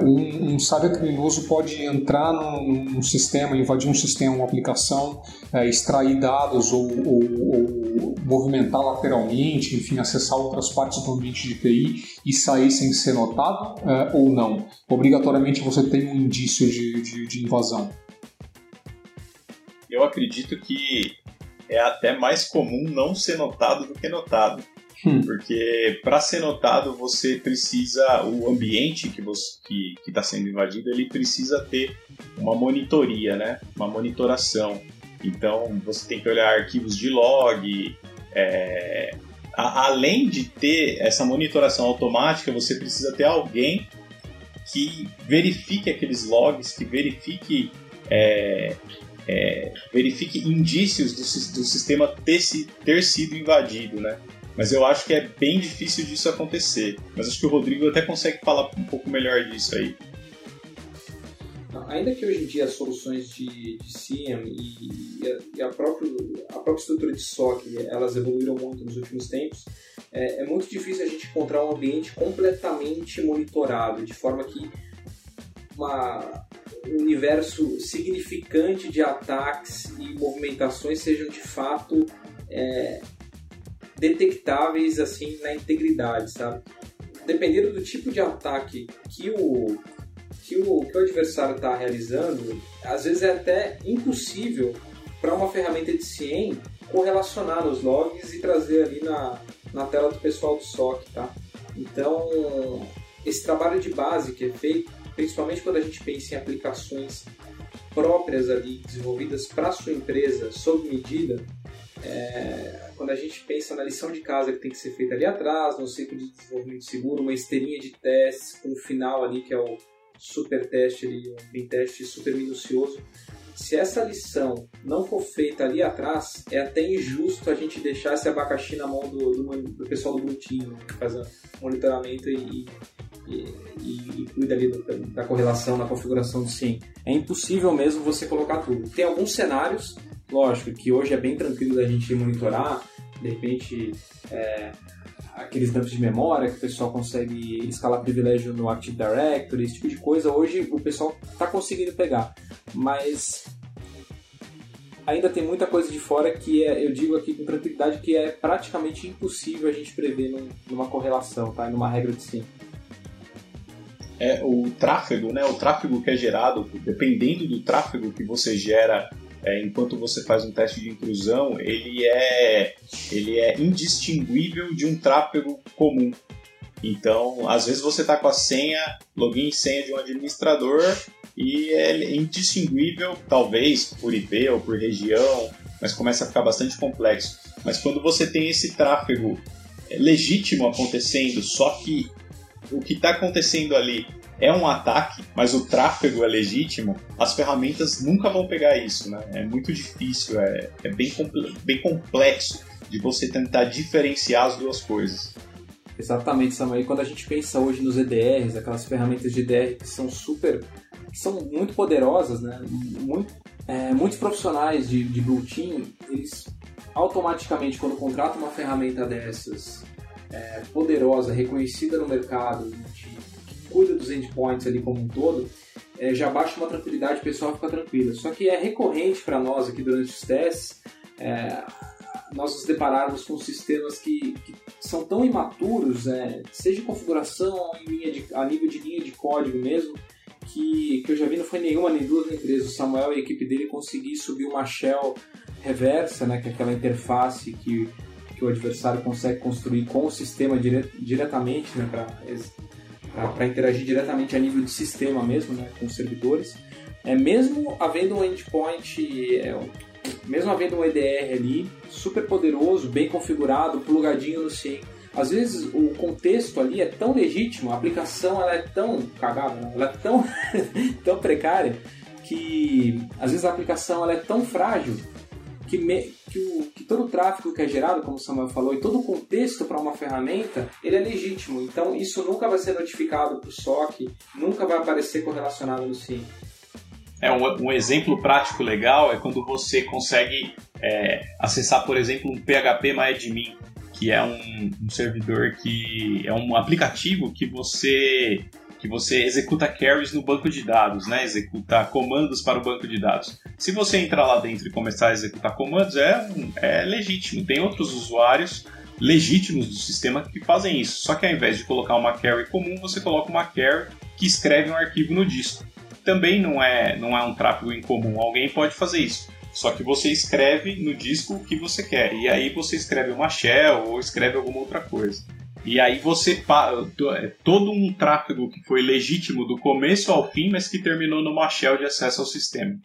um, um cyber criminoso pode entrar num, num, sistema, invadir um sistema, uma aplicação, extrair dados ou, ou, ou, movimentar lateralmente, enfim, acessar outras partes do ambiente de TI e sair sem ser notado é, ou não. Obrigatoriamente você tem um indício de, de, de invasão. Eu acredito que é até mais comum não ser notado do que notado. Hum. Porque para ser notado você precisa o ambiente que você que está sendo invadido ele precisa ter uma monitoria, né? Uma monitoração. Então você tem que olhar arquivos de log. É... A, além de ter essa monitoração automática, você precisa ter alguém que verifique aqueles logs, que verifique é, é, verifique indícios do, do sistema ter, ter sido invadido, né? Mas eu acho que é bem difícil disso acontecer. Mas acho que o Rodrigo até consegue falar um pouco melhor disso aí. Ainda que hoje em dia as soluções de, de SIEM e, e, a, própria, a própria estrutura de SOC elas evoluíram muito nos últimos tempos, é, é muito difícil a gente encontrar um ambiente completamente monitorado, de forma que uma, um universo significante de ataques e movimentações sejam de fato é, detectáveis assim na integridade, sabe? Dependendo do tipo de ataque que o que o, que o adversário está realizando, às vezes é até impossível para uma ferramenta de CIEM correlacionar os logs e trazer ali na, na tela do pessoal do SOC, tá? Então, esse trabalho de base que é feito, principalmente quando a gente pensa em aplicações próprias ali, desenvolvidas para sua empresa, sob medida, é, quando a gente pensa na lição de casa que tem que ser feita ali atrás, no ciclo de desenvolvimento seguro, uma esteirinha de testes com o final ali que é o super teste, ali, um teste super minucioso, se essa lição não for feita ali atrás, é até injusto a gente deixar esse abacaxi na mão do, do, do pessoal do Bluetooth, né, que faz o monitoramento e, e, e, e cuida ali do, da correlação, da configuração do SIM. É impossível mesmo você colocar tudo. Tem alguns cenários, lógico, que hoje é bem tranquilo da gente monitorar, de repente é, aqueles dumps de memória que o pessoal consegue escalar privilégio no Active Directory, esse tipo de coisa, hoje o pessoal está conseguindo pegar. Mas ainda tem muita coisa de fora que é, eu digo aqui com tranquilidade que é praticamente impossível a gente prever num, numa correlação, tá? numa regra de sim. É, o tráfego, né? O tráfego que é gerado, dependendo do tráfego que você gera é, enquanto você faz um teste de intrusão, ele é, ele é indistinguível de um tráfego comum. Então, às vezes você está com a senha, login e senha de um administrador e é indistinguível, talvez por IP ou por região, mas começa a ficar bastante complexo. Mas quando você tem esse tráfego legítimo acontecendo, só que o que está acontecendo ali é um ataque, mas o tráfego é legítimo, as ferramentas nunca vão pegar isso, né? É muito difícil, é, é bem, bem complexo de você tentar diferenciar as duas coisas. Exatamente, Samuel. E quando a gente pensa hoje nos EDRs, aquelas ferramentas de EDR que são super, que são muito poderosas, né? Muito, é, muitos profissionais de, de Blue Team, eles automaticamente, quando contratam uma ferramenta dessas, é, poderosa, reconhecida no mercado, cuida dos endpoints ali como um todo, é, já baixa uma tranquilidade, o pessoal fica tranquilo. Só que é recorrente para nós aqui durante os testes, é, nós nos depararmos com sistemas que, que são tão imaturos, é, seja configuração de, a nível de linha de código mesmo, que, que eu já vi não foi nenhuma, nem duas, três. O Samuel e a equipe dele conseguir subir uma shell reversa, né, que é aquela interface que, que o adversário consegue construir com o sistema dire, diretamente né, para para interagir diretamente a nível de sistema mesmo, né, com os servidores. É, mesmo havendo um endpoint, é, mesmo havendo um EDR ali, super poderoso, bem configurado, plugadinho no SIEM, às vezes o contexto ali é tão legítimo, a aplicação ela é tão cagada, né? ela é tão, tão precária, que às vezes a aplicação ela é tão frágil que, me, que, o, que, todo o tráfego que é gerado, como o Samuel falou, e todo o contexto para uma ferramenta, ele é legítimo. Então isso nunca vai ser notificado para o SOC, nunca vai aparecer correlacionado no SIM. É, um, um, exemplo prático legal é quando você consegue é, acessar, por exemplo, um PHP MyAdmin, que é um, um servidor que é um aplicativo que você que você executa carries no banco de dados, né? Executa comandos para o banco de dados. Se você entrar lá dentro e começar a executar comandos, é, é legítimo. Tem outros usuários legítimos do sistema que fazem isso. Só que ao invés de colocar uma carry comum, você coloca uma carry que escreve um arquivo no disco. Também não é, não é um tráfego incomum. Alguém pode fazer isso. Só que você escreve no disco o que você quer. E aí você escreve uma shell ou escreve alguma outra coisa. E aí você é todo um tráfego que foi legítimo do começo ao fim, mas que terminou numa shell de acesso ao sistema.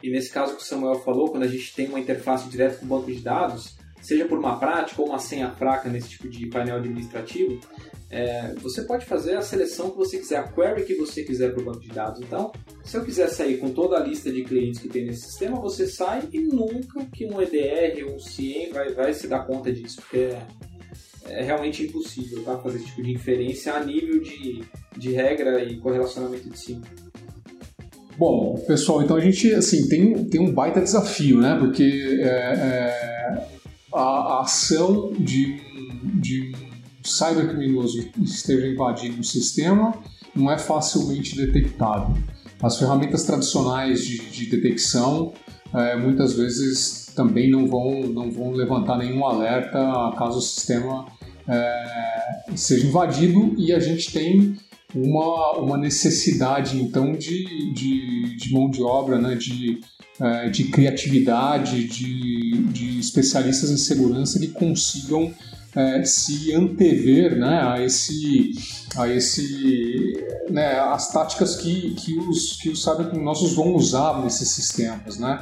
E nesse caso que o Samuel falou, quando a gente tem uma interface direta com o banco de dados, seja por uma prática ou uma senha fraca nesse tipo de painel administrativo, é, você pode fazer a seleção que você quiser, a query que você quiser para o banco de dados. Então, se eu quiser sair com toda a lista de clientes que tem nesse sistema, você sai e nunca que um EDR ou um CIEM vai, vai se dar conta disso, porque é realmente impossível tá? fazer esse tipo de inferência a nível de, de regra e correlacionamento de cima. Bom, pessoal, então a gente assim, tem, tem um baita desafio, né? Porque é, é, a, a, ação de, de um cybercriminoso esteja invadindo o sistema não é facilmente detectado. As ferramentas tradicionais de, de detecção é, muitas vezes também não vão, não vão levantar nenhum alerta caso o sistema é, seja invadido e a gente tem uma, uma necessidade então de, de, de mão de obra, né, de, é, de criatividade, de, de especialistas em segurança que consigam é, se antever né, a esse, a esse né, as táticas que, que os, que os cybercriminosos vão usar nesses sistemas. Né?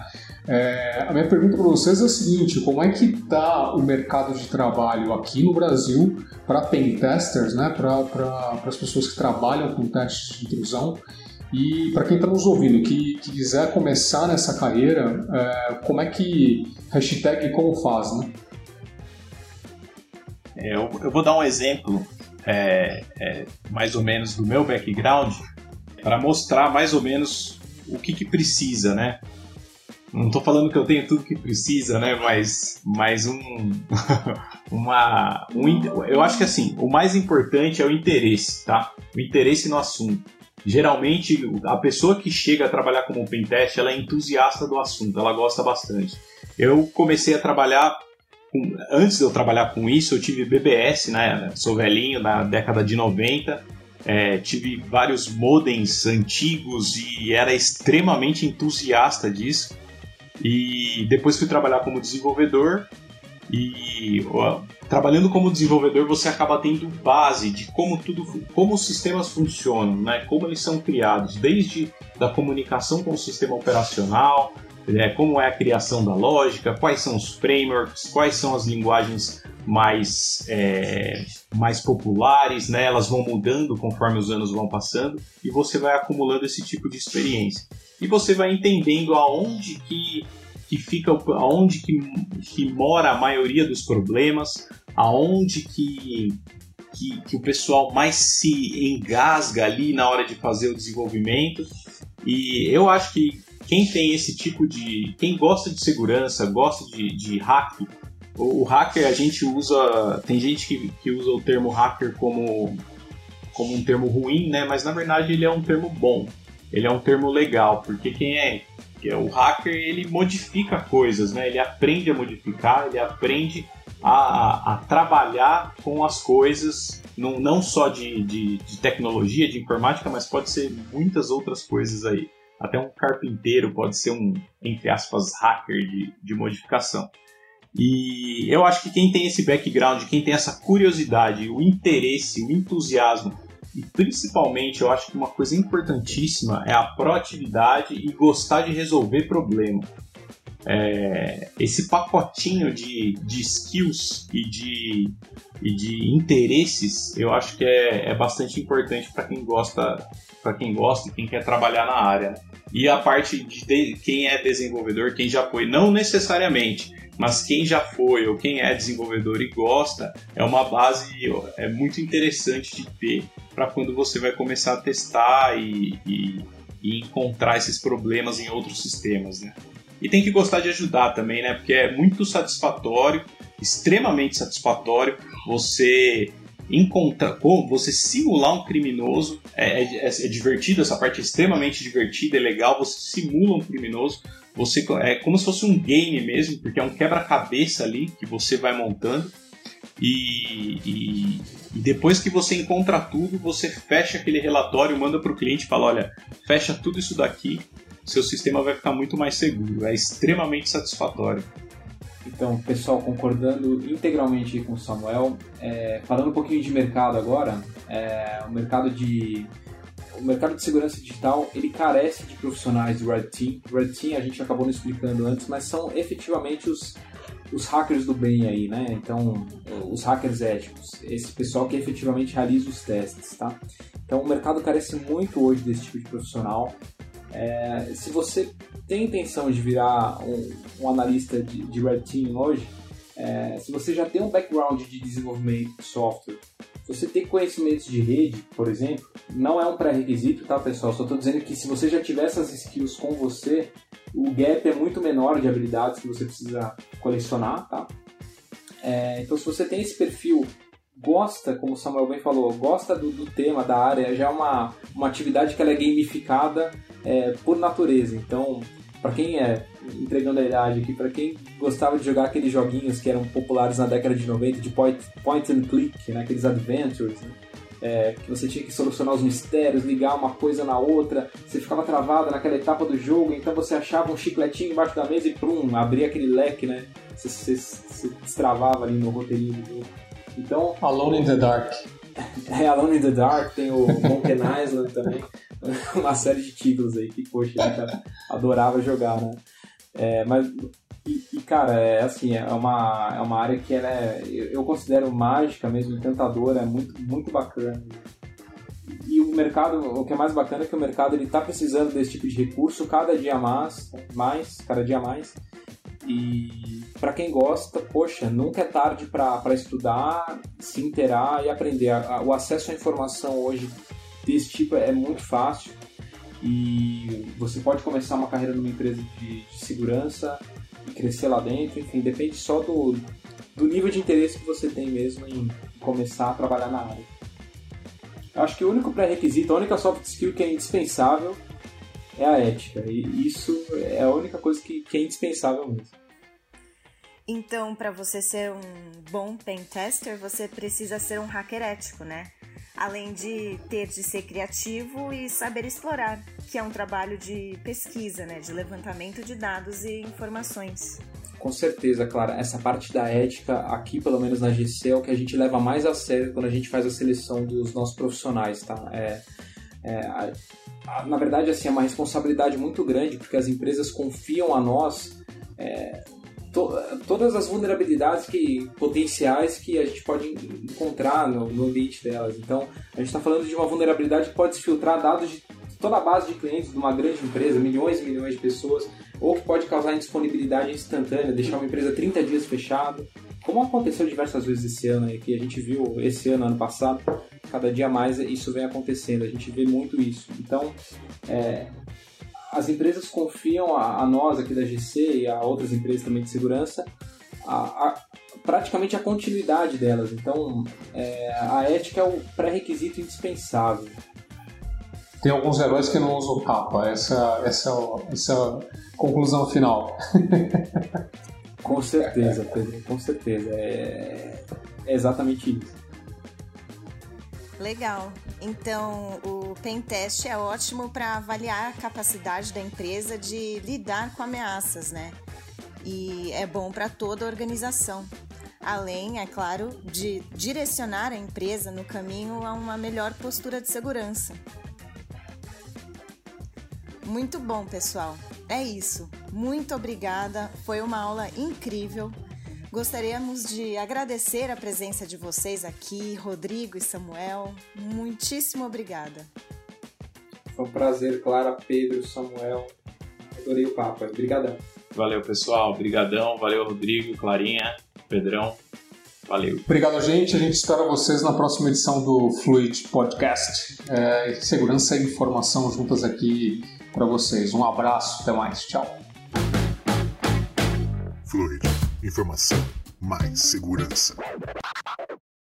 É, a minha pergunta para vocês é a seguinte: como é que está o mercado de trabalho aqui no Brasil para pentesters, né, para pra, as pessoas que trabalham com testes de intrusão? E para quem está nos ouvindo, que, que, quiser começar nessa carreira, é, como é que hashtag como faz, né? É, eu, eu vou dar um exemplo é, é, mais ou menos do meu background para mostrar mais ou menos o que, que precisa, né? Não estou falando que eu tenho tudo que precisa, né? Mas, mas um, uma, um, eu acho que assim, o mais importante é o interesse, tá? O interesse no assunto. Geralmente, a pessoa que chega a trabalhar como pentest, ela é entusiasta do assunto, ela gosta bastante. Eu comecei a trabalhar antes de eu trabalhar com isso, eu tive BBS, né? Sou velhinho, na década de 90. É, tive vários modems antigos e era extremamente entusiasta disso. E depois fui trabalhar como desenvolvedor. E ó, trabalhando como desenvolvedor, você acaba tendo base de como tudo, como os sistemas funcionam, né? Como eles são criados, desde da comunicação com o sistema operacional, é, como é a criação da lógica, quais são os frameworks, quais são as linguagens mais, é, mais populares, né? elas vão mudando conforme os anos vão passando e você vai acumulando esse tipo de experiência. E você vai entendendo aonde que, que fica, aonde que, que mora a maioria dos problemas, aonde que, que, que o pessoal mais se engasga ali na hora de fazer o desenvolvimento. E eu acho que quem tem esse tipo de. Quem gosta de segurança, gosta de, de hack, o, hacker a gente usa. Tem gente que, que usa o termo hacker como, como um termo ruim, né? Mas na verdade ele é um termo bom. Ele é um termo legal, porque quem é. O hacker ele modifica coisas, né? Ele aprende a modificar, ele aprende a, a trabalhar com as coisas, não, não só de, de, de tecnologia, de informática, mas pode ser muitas outras coisas aí. Até um carpinteiro pode ser um, entre aspas, hacker de, de modificação. E eu acho que quem tem esse background, quem tem essa curiosidade, o interesse, o entusiasmo, e principalmente eu acho que uma coisa importantíssima é a proatividade e gostar de resolver problemas. É, esse pacotinho de, de skills e de, e de interesses eu acho que é, é bastante importante para quem gosta para quem gosta e quem quer trabalhar na área. Né? E a parte de, de quem é desenvolvedor, quem já foi, não necessariamente, mas quem já foi ou quem é desenvolvedor e gosta, é uma base é muito interessante de ter para quando você vai começar a testar e, e, e, encontrar esses problemas em outros sistemas, né? E tem que gostar de ajudar também, né? Porque é muito satisfatório, extremamente satisfatório você encontrar, você simular um criminoso é, é, é, divertido, essa parte é extremamente divertida, é legal, você simula um criminoso, você é como se fosse um game mesmo, porque é um quebra-cabeça ali que você vai montando. E, e, e, depois que você encontra tudo, você fecha aquele relatório, manda para o cliente e fala: olha, fecha tudo isso daqui, seu sistema vai ficar muito mais seguro. É extremamente satisfatório. Então, pessoal, concordando integralmente com o Samuel, é, falando um pouquinho de mercado agora, é, o mercado de o mercado de segurança digital ele carece de profissionais de Red Team. Red Team a gente acabou não explicando antes, mas são efetivamente os, os hackers do bem aí, né? Então, os hackers éticos, esse pessoal que efetivamente realiza os testes, tá? Então, o mercado carece muito hoje desse tipo de profissional. É, se você tem intenção de virar um, um analista de, de, Red Team hoje, é, se você já tem um background de desenvolvimento de software, você tem conhecimentos de rede, por exemplo, não é um pré-requisito, tá, pessoal? Só estou dizendo que se você já tiver essas skills com você, o gap é muito menor de habilidades que você precisa colecionar, tá? É, então, se você tem esse perfil gosta, como o Samuel bem falou, gosta do, do tema, da área, já é uma, uma atividade que é gamificada é, por natureza. Então, para quem é, entregando a idade aqui, para quem gostava de jogar aqueles joguinhos que eram populares na década de 90, de point, point and click, né, aqueles adventures, né, é, que você tinha que solucionar os mistérios, ligar uma coisa na outra, você ficava travado naquela etapa do jogo, então você achava um chicletinho embaixo da mesa e prum, abria aquele leque, né? Você, você, você destravava ali no roteirinho do jogo. Então. Alone in the Dark. É, Alone in the Dark, tem o Monkey Island também. Uma série de títulos aí que, poxa, eu adorava jogar, né? É, mas, e, e, cara, é assim, é uma, é uma área que ela é, eu considero mágica mesmo, encantadora, é muito, muito bacana. E o mercado, o que é mais bacana é que o mercado ele está precisando desse tipo de recurso cada dia mais, mais, cada dia mais. E para quem gosta, poxa, nunca é tarde para estudar, se inteirar e aprender. O acesso à informação hoje desse tipo é muito fácil e você pode começar uma carreira numa empresa de, de segurança e crescer lá dentro, enfim, depende só do, do nível de interesse que você tem mesmo em começar a trabalhar na área. Eu acho que o único pré-requisito, a única soft skill que é indispensável é a ética. E isso é a única coisa que, que é indispensável mesmo. Então, para você ser um bom pen tester, você precisa ser um hacker ético, né? Além de ter de ser criativo e saber explorar, que é um trabalho de pesquisa, né? De levantamento de dados e informações. Com certeza, Clara. Essa parte da ética, aqui pelo menos na GC, é o que a gente leva mais a sério quando a gente faz a seleção dos nossos profissionais, tá? É, é, a, a, na verdade, assim, é uma responsabilidade muito grande, porque as empresas confiam a nós é, to, todas as vulnerabilidades que, potenciais que a gente pode encontrar no, no ambiente delas. Então, a gente está falando de uma vulnerabilidade que pode se filtrar dados de toda a base de clientes de uma grande empresa, milhões e milhões de pessoas, ou que pode causar indisponibilidade instantânea, deixar uma empresa 30 dias fechada, como aconteceu diversas vezes esse ano, e que a gente viu esse ano, ano passado, cada dia mais isso vem acontecendo, a gente vê muito isso. Então, é, as empresas confiam a, a, nós aqui da GC e a outras empresas também de segurança a, a, praticamente a continuidade delas. Então, é, a ética é o pré-requisito indispensável. Tem alguns heróis que não usam capa. Essa, essa, essa é a conclusão final. com certeza, Pedro. Com certeza. É, é exatamente isso. Legal. Então, o Pentest é ótimo para avaliar a capacidade da empresa de lidar com ameaças, né? E é bom para toda a organização. Além, é claro, de direcionar a empresa no caminho a uma melhor postura de segurança. Muito bom, pessoal. É isso. Muito obrigada. Foi uma aula incrível. Gostaríamos de agradecer a presença de vocês aqui, Rodrigo e Samuel. Muitíssimo obrigada. Foi um prazer, Clara, Pedro, Samuel. Adorei o papo. Obrigadão. Valeu, pessoal. Obrigadão. Valeu, Rodrigo, Clarinha, Pedrão. Valeu. Obrigado, gente. A gente espera vocês na próxima edição do Fluid Podcast. É, segurança e informação juntas aqui para vocês. Um abraço, até mais. Tchau. Informação, mais segurança.